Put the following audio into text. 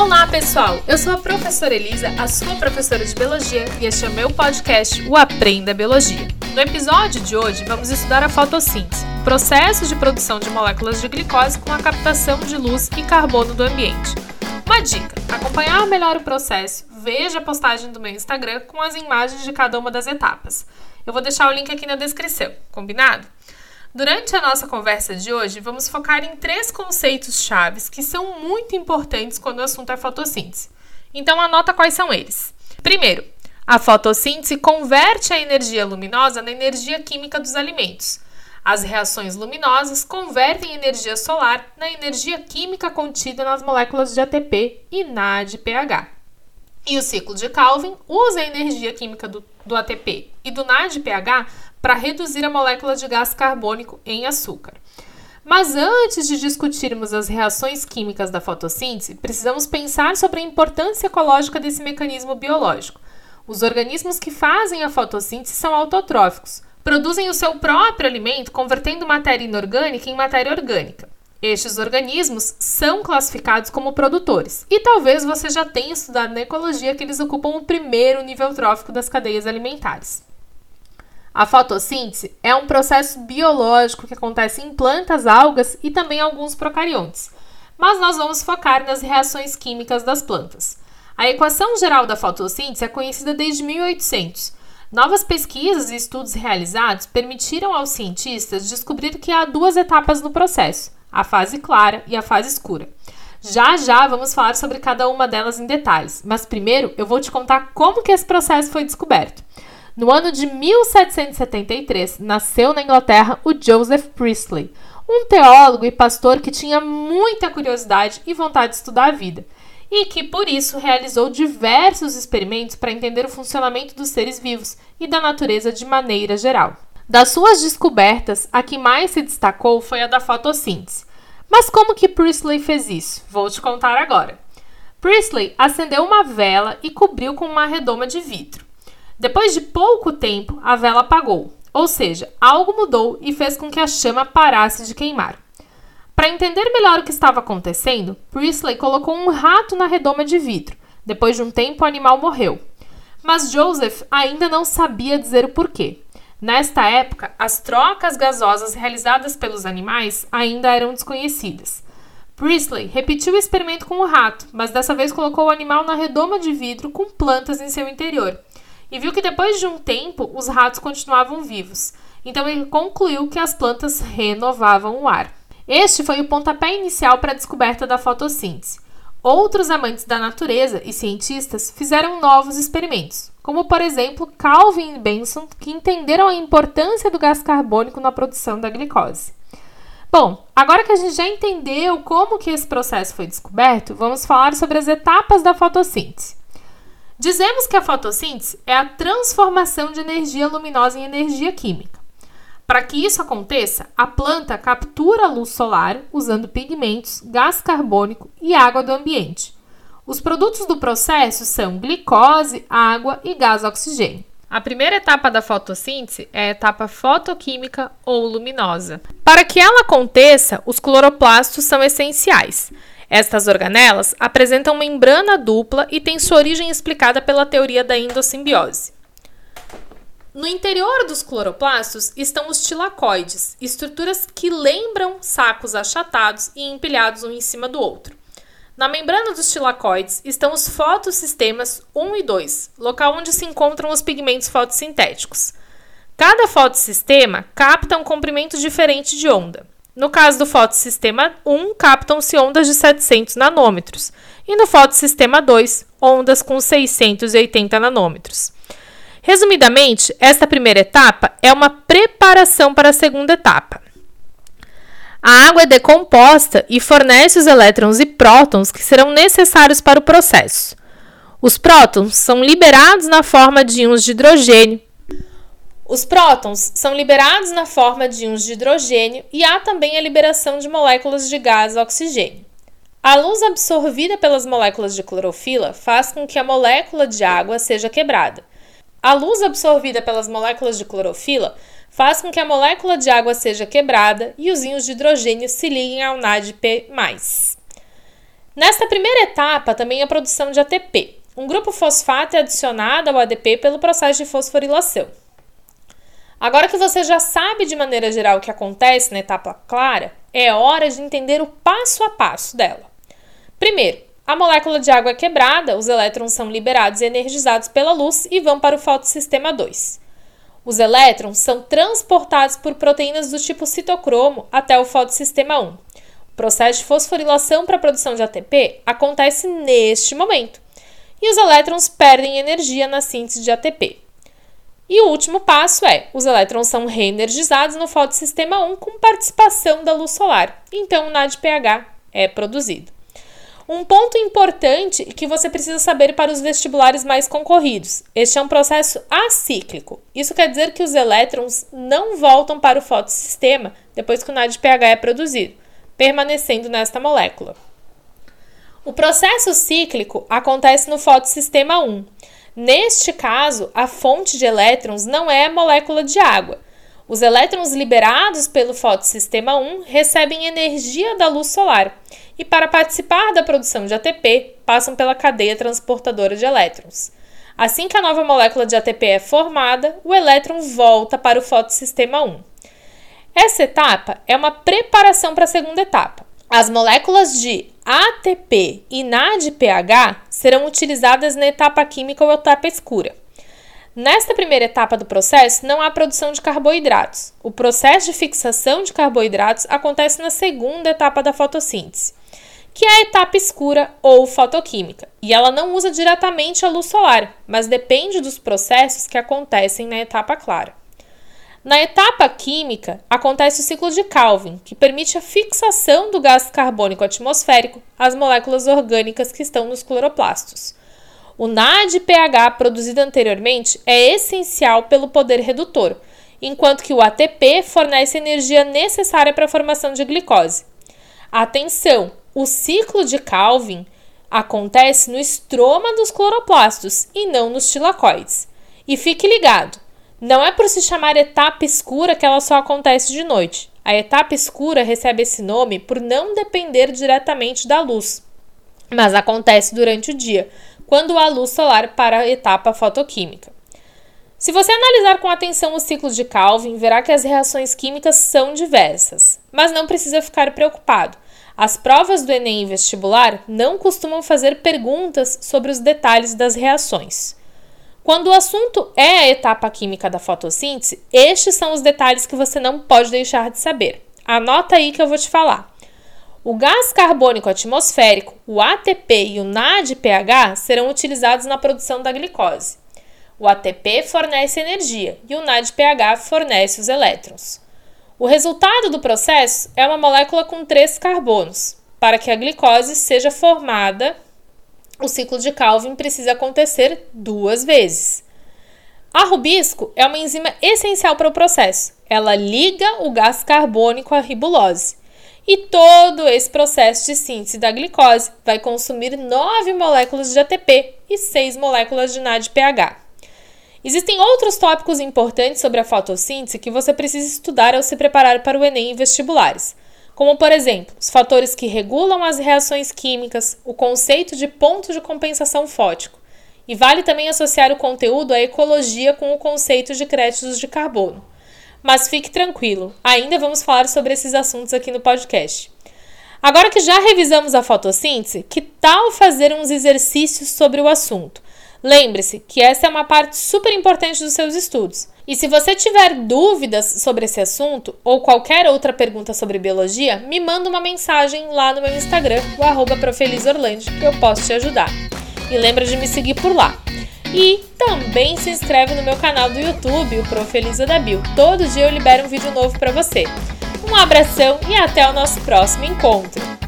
Olá, pessoal! Eu sou a professora Elisa, a sua professora de Biologia, e este é o meu podcast, o Aprenda Biologia. No episódio de hoje, vamos estudar a fotossíntese, processos de produção de moléculas de glicose com a captação de luz e carbono do ambiente. Uma dica: acompanhar melhor o processo, veja a postagem do meu Instagram com as imagens de cada uma das etapas. Eu vou deixar o link aqui na descrição, combinado? Durante a nossa conversa de hoje, vamos focar em três conceitos chaves que são muito importantes quando o assunto é fotossíntese. Então anota quais são eles. Primeiro, a fotossíntese converte a energia luminosa na energia química dos alimentos. As reações luminosas convertem energia solar na energia química contida nas moléculas de ATP e NADPH. E o ciclo de Calvin usa a energia química do, do ATP e do NADPH para reduzir a molécula de gás carbônico em açúcar. Mas antes de discutirmos as reações químicas da fotossíntese, precisamos pensar sobre a importância ecológica desse mecanismo biológico. Os organismos que fazem a fotossíntese são autotróficos, produzem o seu próprio alimento convertendo matéria inorgânica em matéria orgânica. Estes organismos são classificados como produtores, e talvez você já tenha estudado na ecologia que eles ocupam o primeiro nível trófico das cadeias alimentares. A fotossíntese é um processo biológico que acontece em plantas, algas e também alguns procariontes. Mas nós vamos focar nas reações químicas das plantas. A equação geral da fotossíntese é conhecida desde 1800. Novas pesquisas e estudos realizados permitiram aos cientistas descobrir que há duas etapas no processo: a fase clara e a fase escura. Já já vamos falar sobre cada uma delas em detalhes, mas primeiro eu vou te contar como que esse processo foi descoberto. No ano de 1773, nasceu na Inglaterra o Joseph Priestley, um teólogo e pastor que tinha muita curiosidade e vontade de estudar a vida, e que por isso realizou diversos experimentos para entender o funcionamento dos seres vivos e da natureza de maneira geral. Das suas descobertas, a que mais se destacou foi a da fotossíntese. Mas como que Priestley fez isso? Vou te contar agora. Priestley acendeu uma vela e cobriu com uma redoma de vidro. Depois de pouco tempo, a vela apagou, ou seja, algo mudou e fez com que a chama parasse de queimar. Para entender melhor o que estava acontecendo, Priestley colocou um rato na redoma de vidro. Depois de um tempo, o animal morreu. Mas Joseph ainda não sabia dizer o porquê. Nesta época, as trocas gasosas realizadas pelos animais ainda eram desconhecidas. Priestley repetiu o experimento com o rato, mas dessa vez colocou o animal na redoma de vidro com plantas em seu interior e viu que depois de um tempo os ratos continuavam vivos. Então ele concluiu que as plantas renovavam o ar. Este foi o pontapé inicial para a descoberta da fotossíntese. Outros amantes da natureza e cientistas fizeram novos experimentos, como por exemplo Calvin e Benson, que entenderam a importância do gás carbônico na produção da glicose. Bom, agora que a gente já entendeu como que esse processo foi descoberto, vamos falar sobre as etapas da fotossíntese. Dizemos que a fotossíntese é a transformação de energia luminosa em energia química. Para que isso aconteça, a planta captura a luz solar usando pigmentos, gás carbônico e água do ambiente. Os produtos do processo são glicose, água e gás oxigênio. A primeira etapa da fotossíntese é a etapa fotoquímica ou luminosa. Para que ela aconteça, os cloroplastos são essenciais. Estas organelas apresentam membrana dupla e têm sua origem explicada pela teoria da endossimbiose. No interior dos cloroplastos estão os tilacoides, estruturas que lembram sacos achatados e empilhados um em cima do outro. Na membrana dos tilacoides estão os fotossistemas 1 e 2, local onde se encontram os pigmentos fotossintéticos. Cada fotossistema capta um comprimento diferente de onda. No caso do fotossistema 1, captam-se ondas de 700 nanômetros, e no fotossistema 2, ondas com 680 nanômetros. Resumidamente, esta primeira etapa é uma preparação para a segunda etapa. A água é decomposta e fornece os elétrons e prótons que serão necessários para o processo. Os prótons são liberados na forma de íons de hidrogênio, os prótons são liberados na forma de íons de hidrogênio e há também a liberação de moléculas de gás oxigênio. A luz absorvida pelas moléculas de clorofila faz com que a molécula de água seja quebrada. A luz absorvida pelas moléculas de clorofila faz com que a molécula de água seja quebrada e os íons de hidrogênio se liguem ao NADP+. Nesta primeira etapa, também a produção de ATP. Um grupo fosfato é adicionado ao ADP pelo processo de fosforilação. Agora que você já sabe de maneira geral o que acontece na etapa clara, é hora de entender o passo a passo dela. Primeiro, a molécula de água é quebrada, os elétrons são liberados e energizados pela luz e vão para o fotossistema 2. Os elétrons são transportados por proteínas do tipo citocromo até o fotossistema 1. O processo de fosforilação para a produção de ATP acontece neste momento e os elétrons perdem energia na síntese de ATP. E o último passo é: os elétrons são reenergizados no fotossistema 1 com participação da luz solar. Então, o NADPH é produzido. Um ponto importante que você precisa saber para os vestibulares mais concorridos: este é um processo acíclico. Isso quer dizer que os elétrons não voltam para o fotossistema depois que o NADPH é produzido, permanecendo nesta molécula. O processo cíclico acontece no fotossistema 1. Neste caso, a fonte de elétrons não é a molécula de água. Os elétrons liberados pelo fotossistema 1 recebem energia da luz solar e, para participar da produção de ATP, passam pela cadeia transportadora de elétrons. Assim que a nova molécula de ATP é formada, o elétron volta para o fotossistema 1. Essa etapa é uma preparação para a segunda etapa. As moléculas de ATP e NADPH serão utilizadas na etapa química ou etapa escura. Nesta primeira etapa do processo, não há produção de carboidratos. O processo de fixação de carboidratos acontece na segunda etapa da fotossíntese, que é a etapa escura ou fotoquímica, e ela não usa diretamente a luz solar, mas depende dos processos que acontecem na etapa clara. Na etapa química, acontece o ciclo de Calvin, que permite a fixação do gás carbônico atmosférico às moléculas orgânicas que estão nos cloroplastos. O NADPH produzido anteriormente é essencial pelo poder redutor, enquanto que o ATP fornece a energia necessária para a formação de glicose. Atenção, o ciclo de Calvin acontece no estroma dos cloroplastos e não nos tilacoides. E fique ligado, não é por se chamar etapa escura que ela só acontece de noite. A etapa escura recebe esse nome por não depender diretamente da luz, mas acontece durante o dia, quando há luz solar para a etapa fotoquímica. Se você analisar com atenção o ciclo de Calvin, verá que as reações químicas são diversas, mas não precisa ficar preocupado. As provas do Enem vestibular não costumam fazer perguntas sobre os detalhes das reações. Quando o assunto é a etapa química da fotossíntese, estes são os detalhes que você não pode deixar de saber. Anota aí que eu vou te falar. O gás carbônico atmosférico, o ATP e o NADPH serão utilizados na produção da glicose. O ATP fornece energia e o NADPH fornece os elétrons. O resultado do processo é uma molécula com três carbonos. Para que a glicose seja formada, o ciclo de Calvin precisa acontecer duas vezes. A rubisco é uma enzima essencial para o processo. Ela liga o gás carbônico à ribulose. E todo esse processo de síntese da glicose vai consumir 9 moléculas de ATP e 6 moléculas de NADPH. Existem outros tópicos importantes sobre a fotossíntese que você precisa estudar ao se preparar para o Enem e vestibulares como por exemplo, os fatores que regulam as reações químicas, o conceito de ponto de compensação fótico. E vale também associar o conteúdo à ecologia com o conceito de créditos de carbono. Mas fique tranquilo, ainda vamos falar sobre esses assuntos aqui no podcast. Agora que já revisamos a fotossíntese, que tal fazer uns exercícios sobre o assunto? Lembre-se que essa é uma parte super importante dos seus estudos. E se você tiver dúvidas sobre esse assunto ou qualquer outra pergunta sobre biologia, me manda uma mensagem lá no meu Instagram, o arroba que eu posso te ajudar. E lembra de me seguir por lá. E também se inscreve no meu canal do YouTube, o Profelisa da Bio. Todo dia eu libero um vídeo novo para você. Um abração e até o nosso próximo encontro!